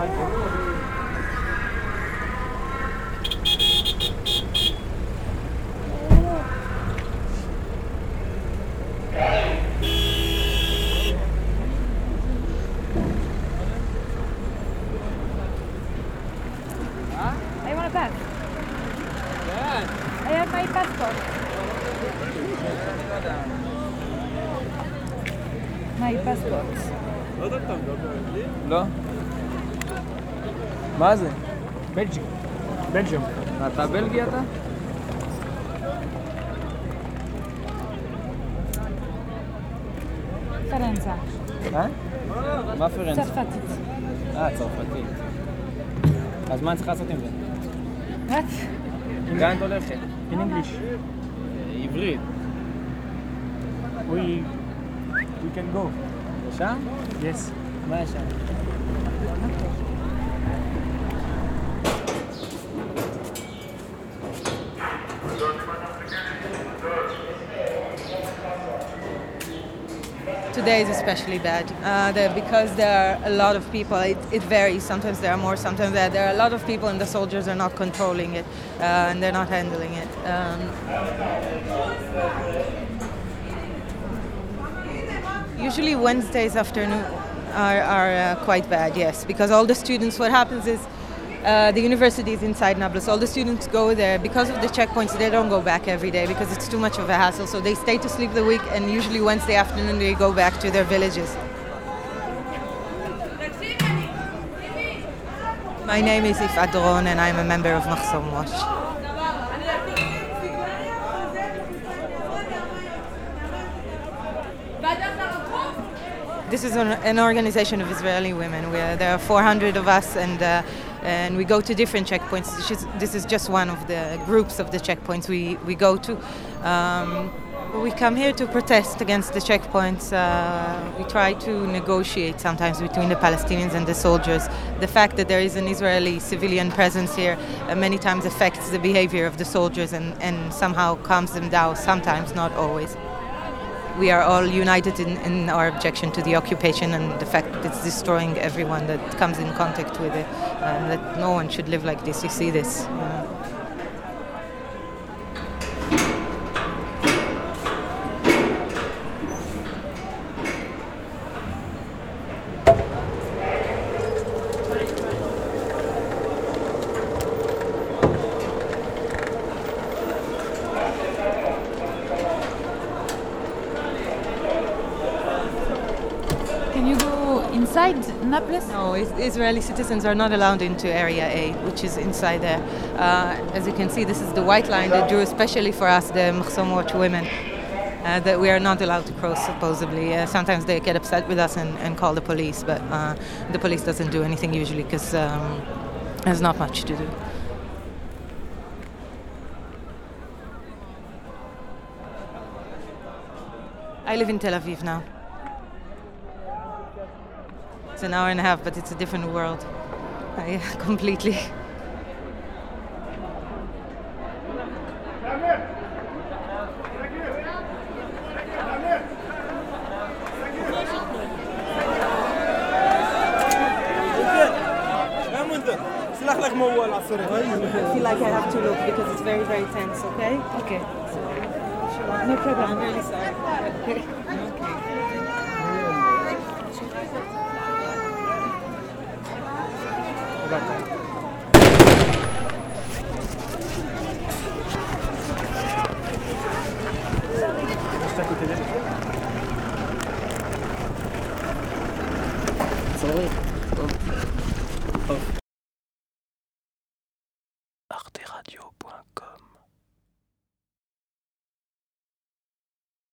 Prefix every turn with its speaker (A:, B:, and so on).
A: My passport.
B: לא? מה זה?
C: בלג'יום. בלג'יום.
B: אתה בלגי אתה?
A: פרנזה.
B: אה? מה פרנס?
A: צרפתית.
B: אה, צרפתית. אז מה אני צריך לעשות עם זה?
A: What?
B: לאן את הולכת?
C: In English.
B: עברית.
C: We we can go.
B: לשם?
C: Yes.
B: מה יש שם?
D: Today is especially bad uh, because there are a lot of people. It, it varies. Sometimes there are more, sometimes there, there are a lot of people, and the soldiers are not controlling it uh, and they're not handling it. Um, usually Wednesdays afternoon are, are uh, quite bad, yes, because all the students. What happens is. Uh, the university is inside Nablus. All the students go there because of the checkpoints. They don't go back every day because it's too much of a hassle. So they stay to sleep the week, and usually Wednesday afternoon they go back to their villages. My name is Ifat and I'm a member of Mahsom Watch. This is an, an organization of Israeli women. Where there are 400 of us, and uh, and we go to different checkpoints. This is, just one of the groups of the checkpoints we we go to. Um, we come here to protest against the checkpoints. Uh, we try to negotiate sometimes between the Palestinians and the soldiers. The fact that there is an Israeli civilian presence here uh, many times affects the behavior of the soldiers and, and somehow calms them down, sometimes, not always we are all united in, in, our objection to the occupation and the fact that it's destroying everyone that comes in contact with it, and that no one should live like this. You see this.
A: Can you go inside Nablus?
D: No, Israeli citizens are not allowed into Area A, which is inside there. Uh, as you can see, this is the white line that drew especially for us, the Mahsom Watch women, uh, that we are not allowed to cross, supposedly. Uh, sometimes they get upset with us and, and call the police, but uh, the police doesn't do anything usually because um, there's not much to do. I live in Tel Aviv now. It's an hour and a half, but it's a different world. Yeah, completely. I feel like I have to look because it's very, very tense, okay?
A: Okay.
D: No problem. I'm really sorry.
C: Juste à côté